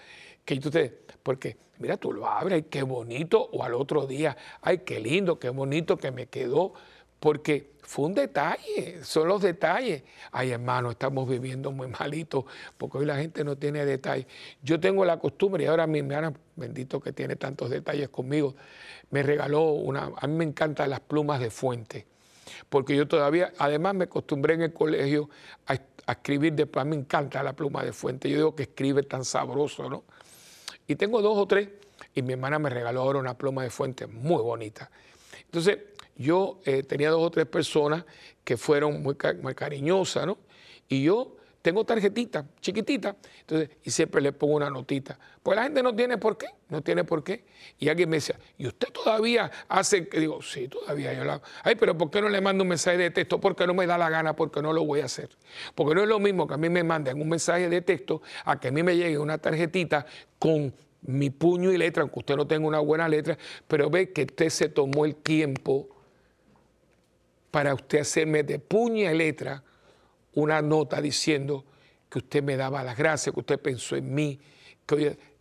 que tú te, porque mira, tú lo abres, qué bonito, o al otro día, ay, qué lindo, qué bonito que me quedó, porque fue un detalle, son los detalles. Ay, hermano, estamos viviendo muy malito, porque hoy la gente no tiene detalles. Yo tengo la costumbre, y ahora mi hermana, bendito que tiene tantos detalles conmigo, me regaló una, a mí me encantan las plumas de fuente, porque yo todavía, además me acostumbré en el colegio a, escribir, después a mí me encanta la pluma de fuente, yo digo que escribe tan sabroso, ¿no? Y tengo dos o tres, y mi hermana me regaló ahora una pluma de fuente muy bonita. Entonces, yo eh, tenía dos o tres personas que fueron muy, cariñosas, ¿no? Y yo tengo tarjetita chiquitita, entonces, y siempre le pongo una notita. Pues la gente no tiene por qué, no tiene por qué. Y alguien me decía, ¿y usted todavía hace? Digo, sí, todavía yo la. Ay, pero ¿por qué no le mando un mensaje de texto? Porque no me da la gana, porque no lo voy a hacer. Porque no es lo mismo que a mí me manden un mensaje de texto a que a mí me llegue una tarjetita con mi puño y letra, aunque usted no tenga una buena letra, pero ve que usted se tomó el tiempo para usted hacerme de puña y letra una nota diciendo que usted me daba las gracias, que usted pensó en mí.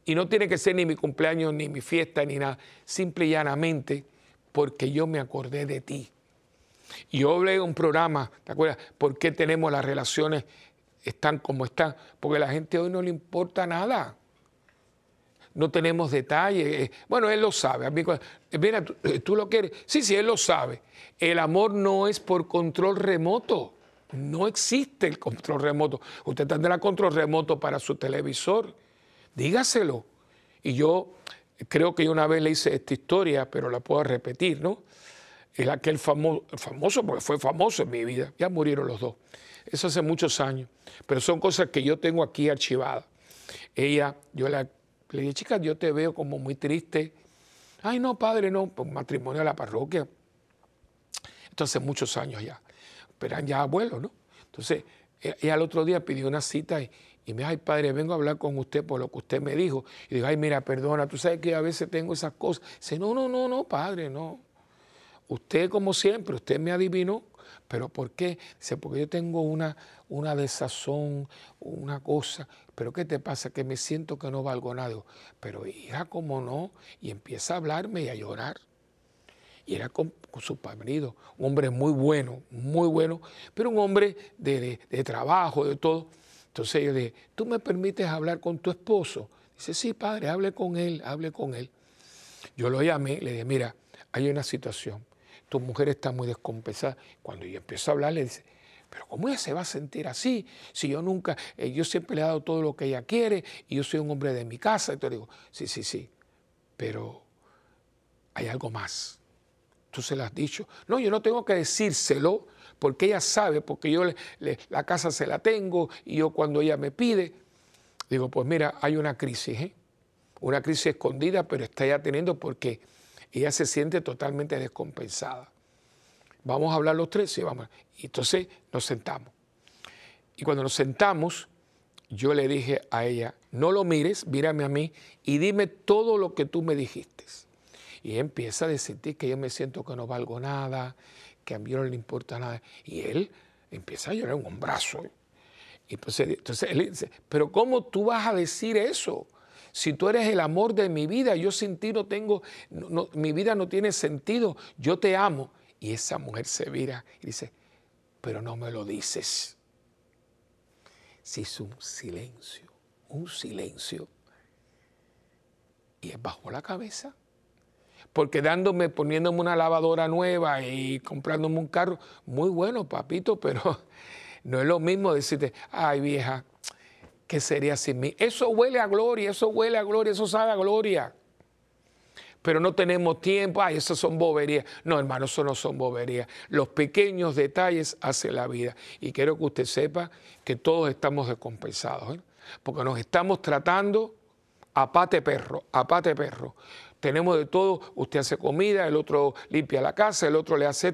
y no tiene que ser ni mi cumpleaños, ni mi fiesta, ni nada. Simple y llanamente porque yo me acordé de ti. Y yo hablé en un programa, ¿te acuerdas? ¿Por qué tenemos las relaciones están como están? Porque a la gente hoy no le importa nada no tenemos detalles. Eh, bueno, él lo sabe. Mira, eh, ¿tú, lo quieres. Sí, sí, él lo sabe. El amor no es por control remoto. No existe el control remoto. Usted tendrá control remoto para su televisor. Dígaselo. Y yo creo que yo una vez le hice esta historia, pero la puedo repetir, ¿no? Es aquel famoso, famoso, porque fue famoso en mi vida. Ya murieron los dos. Eso hace muchos años. Pero son cosas que yo tengo aquí archivadas. Ella, yo la le dije, chica, yo te veo como muy triste. Ay, no, padre, no, pues matrimonio a la parroquia. Esto hace muchos años ya. Pero eran ya abuelos, ¿no? Entonces, ella e, al otro día pidió una cita y, me dijo, ay, padre, vengo a hablar con usted por lo que usted me dijo. Y digo, ay, mira, perdona, tú sabes que a veces tengo esas cosas. Dice, no, no, no, no, padre, no. Usted, como siempre, usted me adivinó. ¿Pero por qué? Dice, porque yo tengo una, una desazón, una cosa. ¿Pero qué te pasa? Que me siento que no valgo nada. Pero hija, ¿cómo no? Y empieza a hablarme y a llorar. Y era con, su marido, un hombre muy bueno, muy bueno, pero un hombre de, de trabajo, de todo. Entonces yo le dije, ¿tú me permites hablar con tu esposo? Dice, sí, padre, hable con él, hable con él. Yo lo llamé, le dije, mira, hay una situación tu mujer está muy descompensada. Cuando yo empiezo a hablar, le dice, pero ¿cómo ella se va a sentir así? Si yo nunca, eh, yo siempre le he dado todo lo que ella quiere y yo soy un hombre de mi casa. Entonces digo, sí, sí, sí, pero hay algo más. Tú se lo has dicho. No, yo no tengo que decírselo porque ella sabe, porque yo la casa se la tengo y yo cuando ella me pide, digo, pues mira, hay una crisis, ¿eh? una crisis escondida, pero está ya teniendo porque ella se siente totalmente descompensada. Vamos a hablar los tres, sí, vamos. Y entonces nos sentamos. Y cuando nos sentamos, yo le dije a ella, no lo mires, mírame a mí y dime todo lo que tú me dijiste. Y empieza a decirte que yo me siento que no valgo nada, que a mí no le importa nada. Y él empieza a llorar un brazo. Y entonces, entonces él dice, pero ¿cómo tú vas a decir eso? Si tú eres el amor de mi vida, yo sin ti no tengo, mi vida no tiene sentido, yo te amo. Y esa mujer se vira y dice, pero no me lo dices. Si es un silencio, un silencio. Y él bajó la cabeza. Porque dándome, poniéndome una lavadora nueva y comprándome un carro, muy bueno, papito, pero no es lo mismo decirte, ay vieja, ¿qué sería sin mí? Eso huele a gloria, eso huele a gloria, eso sabe a gloria. Pero no tenemos tiempo, ay, esas son boberías. No, hermano, eso no son boberías. Los pequeños detalles hacen la vida. Y quiero que usted sepa que todos estamos descompensados, ¿eh? porque nos estamos tratando a pate perro, a pate perro. Tenemos de todo, usted hace comida, el otro limpia la casa, el otro le hace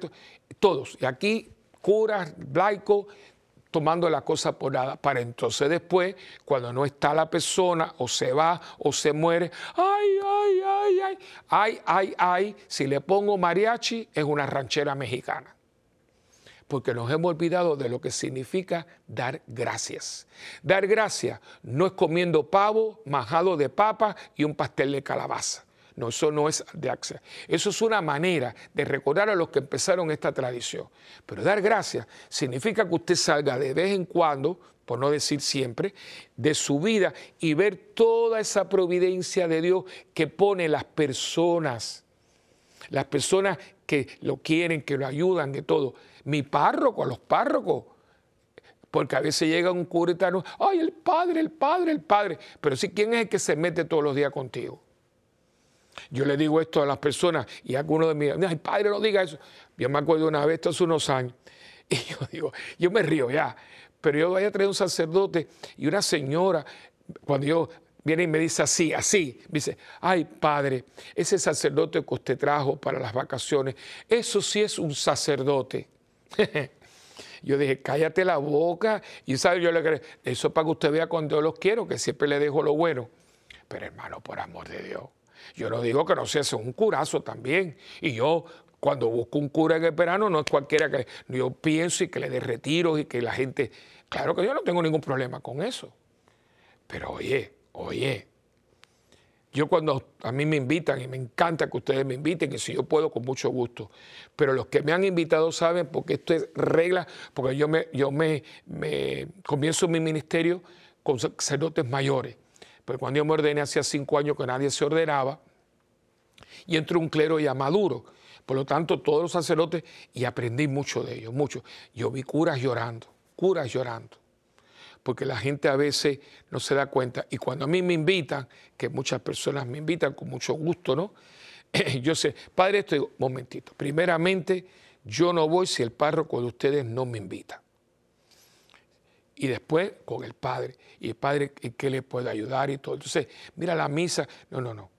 todos. Y aquí curas, laico, tomando la cosa por nada, para entonces después, cuando no está la persona, o se va, o se muere, ay, ay, ay, ay, ay, ay, ay, si le pongo mariachi, es una ranchera mexicana. Porque nos hemos olvidado de lo que significa dar gracias. Dar gracias no es comiendo pavo, majado de papa y un pastel de calabaza. No, eso no es de acceso. Eso es una manera de recordar a los que empezaron esta tradición. Pero dar gracias significa que usted salga de vez en cuando, por no decir siempre, de su vida y ver toda esa providencia de Dios que pone las personas, las personas que lo quieren, que lo ayudan, de todo. Mi párroco, los párrocos, porque a veces llega un curetano, ay, el padre, el padre, el padre. Pero sí, ¿quién es el que se mete todos los días contigo? Yo le digo esto a las personas y algunos de mis, ay padre, no diga eso. Yo me acuerdo una vez, esto hace unos años, y yo digo, yo me río ya, pero yo voy a traer un sacerdote y una señora, cuando yo viene y me dice así, así, me dice, ay padre, ese sacerdote que usted trajo para las vacaciones, eso sí es un sacerdote. Yo dije, cállate la boca. Y sabe, yo le creo, eso para que usted vea cuando yo los quiero, que siempre le dejo lo bueno. Pero hermano, por amor de Dios, yo no digo que no sea un curazo también. Y yo, cuando busco un cura en el verano, no es cualquiera que yo pienso y que le dé retiros y que la gente. Claro que yo no tengo ningún problema con eso. Pero oye, oye. Yo cuando a mí me invitan, y me encanta que ustedes me inviten, y si yo puedo, con mucho gusto. Pero los que me han invitado saben, porque esto es regla, porque yo me, yo me comienzo mi ministerio con sacerdotes mayores. Pero cuando yo me ordené hacía cinco años que nadie se ordenaba, y entró un clero ya maduro. Por lo tanto, todos los sacerdotes, y aprendí mucho de ellos, mucho. Yo vi curas llorando, curas llorando, porque la gente a veces no se da cuenta. Y cuando a mí me invitan, que muchas personas me invitan con mucho gusto, ¿no? yo sé, padre, esto, momentito, primeramente, yo no voy si el párroco de ustedes no me invita y después con el Padre. Y el Padre, ¿qué le puede ayudar? Y todo. Entonces, mira la misa. No, no, no.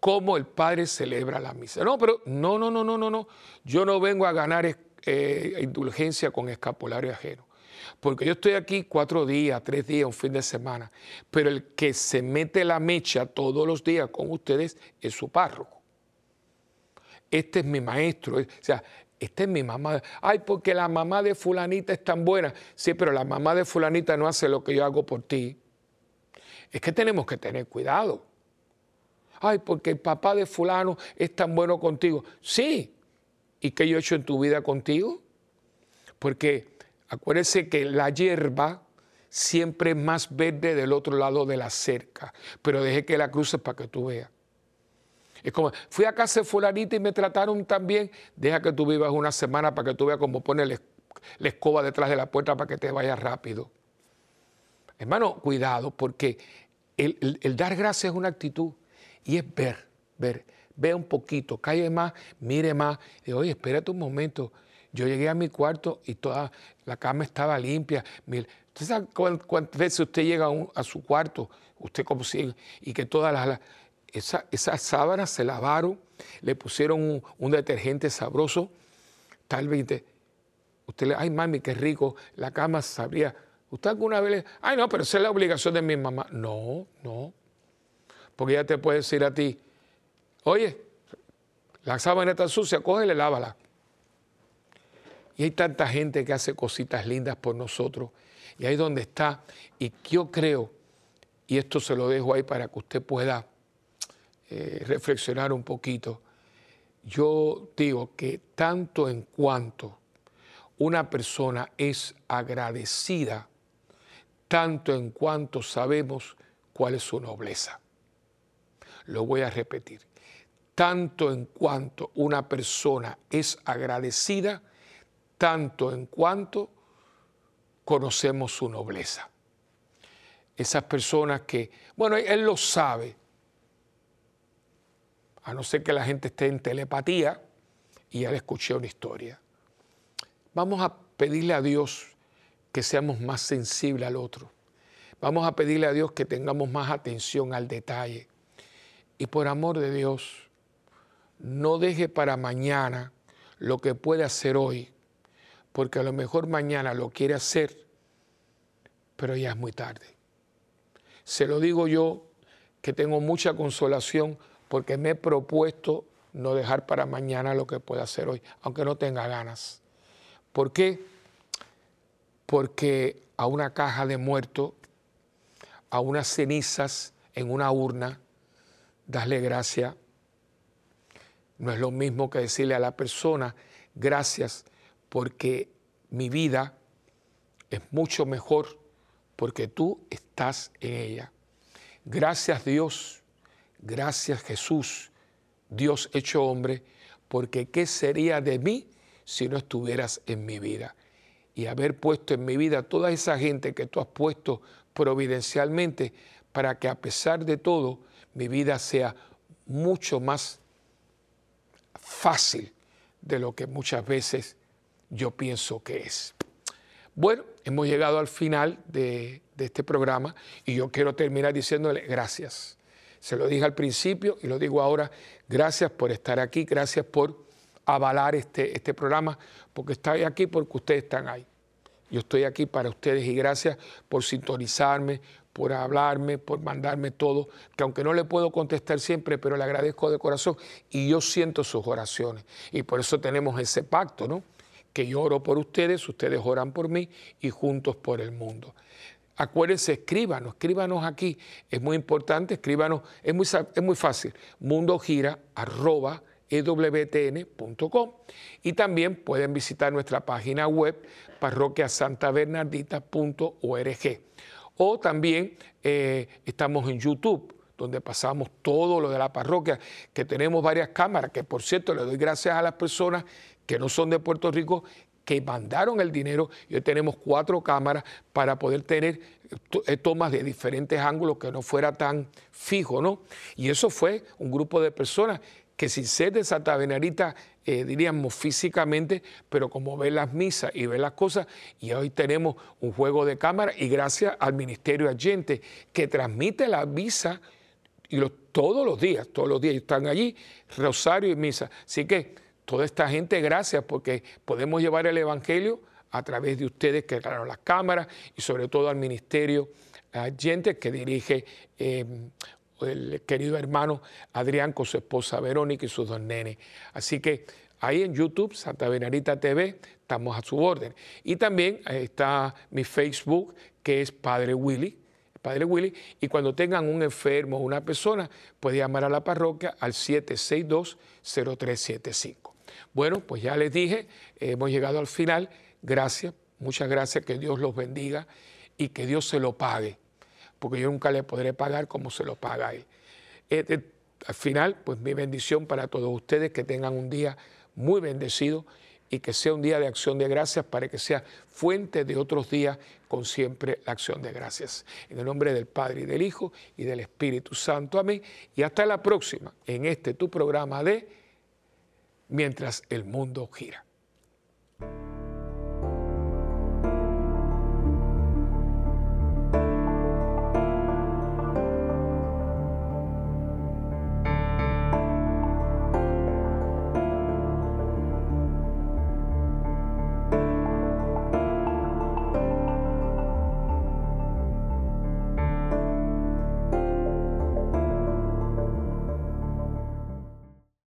¿Cómo el Padre celebra la misa? No, pero no, no, no, no, no, no. Yo no vengo a ganar eh, indulgencia con escapulario ajeno. Porque yo estoy aquí cuatro días, tres días, un fin de semana. Pero el que se mete la mecha todos los días con ustedes es su párroco. Este es mi maestro. O sea, esta es mi mamá. Ay, porque la mamá de fulanita es tan buena. Sí, pero la mamá de fulanita no hace lo que yo hago por ti. Es que tenemos que tener cuidado. Ay, porque el papá de fulano es tan bueno contigo. Sí. ¿Y qué yo he hecho en tu vida contigo? Porque acuérdese que la hierba siempre es más verde del otro lado de la cerca. Pero deje que la cruce para que tú veas. Es como, fui a casa de fulanita y me trataron tan bien, deja que tú vivas una semana para que tú veas cómo pone la, escoba detrás de la puerta para que te vayas rápido. Hermano, cuidado, porque el, dar gracias es una actitud y es ver, ver, vea un poquito, calle más, mire más, y oye, espérate un momento. Yo llegué a mi cuarto y toda la cama estaba limpia. ¿Usted sabe cuántas veces usted llega a, su cuarto, usted como si, y que todas las, esas sábanas se lavaron, le pusieron un, detergente sabroso, tal vez usted le, ay mami, qué rico, la cama sabría. ¿Usted alguna vez le, ay no, pero esa es la obligación de mi mamá? No, no, porque ella te puede decir a ti, oye, la sábana está sucia, cógele, lávala. Y hay tanta gente que hace cositas lindas por nosotros Y ahí donde está. Y yo creo, y esto se lo dejo ahí para que usted pueda eh, reflexionar un poquito. Yo digo que tanto en cuanto una persona es agradecida, tanto en cuanto sabemos cuál es su nobleza. Lo voy a repetir. Tanto en cuanto una persona es agradecida, tanto en cuanto conocemos su nobleza. Esas personas que, bueno, él lo sabe, a no ser que la gente esté en telepatía y ya le escuché una historia. Vamos a pedirle a Dios que seamos más sensibles al otro. Vamos a pedirle a Dios que tengamos más atención al detalle. Y por amor de Dios, no deje para mañana lo que puede hacer hoy, porque a lo mejor mañana lo quiere hacer, pero ya es muy tarde. Se lo digo yo, que tengo mucha consolación porque me he propuesto no dejar para mañana lo que pueda hacer hoy, aunque no tenga ganas. ¿Por qué? Porque a una caja de muerto, a unas cenizas en una urna, darle gracias no es lo mismo que decirle a la persona gracias porque mi vida es mucho mejor porque tú estás en ella. Gracias Dios Gracias Jesús, Dios hecho hombre, porque ¿qué sería de mí si no estuvieras en mi vida? Y haber puesto en mi vida toda esa gente que tú has puesto providencialmente para que a pesar de todo mi vida sea mucho más fácil de lo que muchas veces yo pienso que es. Bueno, hemos llegado al final de, este programa y yo quiero terminar diciéndole gracias. Se lo dije al principio y lo digo ahora, gracias por estar aquí, gracias por avalar este, este programa, porque estoy aquí porque ustedes están ahí. Yo estoy aquí para ustedes y gracias por sintonizarme, por hablarme, por mandarme todo, que aunque no le puedo contestar siempre, pero le agradezco de corazón y yo siento sus oraciones. Y por eso tenemos ese pacto, ¿no? Que yo oro por ustedes, ustedes oran por mí y juntos por el mundo. Acuérdense, escríbanos, escríbanos aquí. Es muy importante, escríbanos, es muy, es muy fácil. mundogira.ewtn.com y también pueden visitar nuestra página web parroquiasantabernardita.org. O también eh, estamos en YouTube donde pasamos todo lo de la parroquia, que tenemos varias cámaras, que por cierto le doy gracias a las personas que no son de Puerto Rico que mandaron el dinero y hoy tenemos cuatro cámaras para poder tener eh, tomas de diferentes ángulos que no fuera tan fijo, ¿no? Y eso fue un grupo de personas que sin ser de Santa Benarita, eh, diríamos físicamente, pero como ven las misas y ven las cosas, y hoy tenemos un juego de cámara y gracias al Ministerio Agente que transmite la misa y todos los días, todos los días están allí, rosario y misa. Así que toda esta gente, gracias, porque podemos llevar el Evangelio a través de ustedes que crearon las cámaras y sobre todo al ministerio gente que dirige eh, el querido hermano Adrián con su esposa Verónica y sus dos nenes. Así que ahí en YouTube, Santa Benarita TV, estamos a su orden. Y también está mi Facebook, que es Padre Willy, Padre Willy, y cuando tengan un enfermo o una persona, puede llamar a la parroquia al 762-0375. Bueno, pues ya les dije, hemos llegado al final. Gracias, muchas gracias, que Dios los bendiga y que Dios se lo pague, porque yo nunca le podré pagar como se lo paga a Él. Eh, al final, pues mi bendición para todos ustedes, que tengan un día muy bendecido y que sea un día de acción de gracias para que sea fuente de otros días con siempre la acción de gracias. En el nombre del Padre y del Hijo y del Espíritu Santo. Amén. Y hasta la próxima en este tu programa de mientras el mundo gira.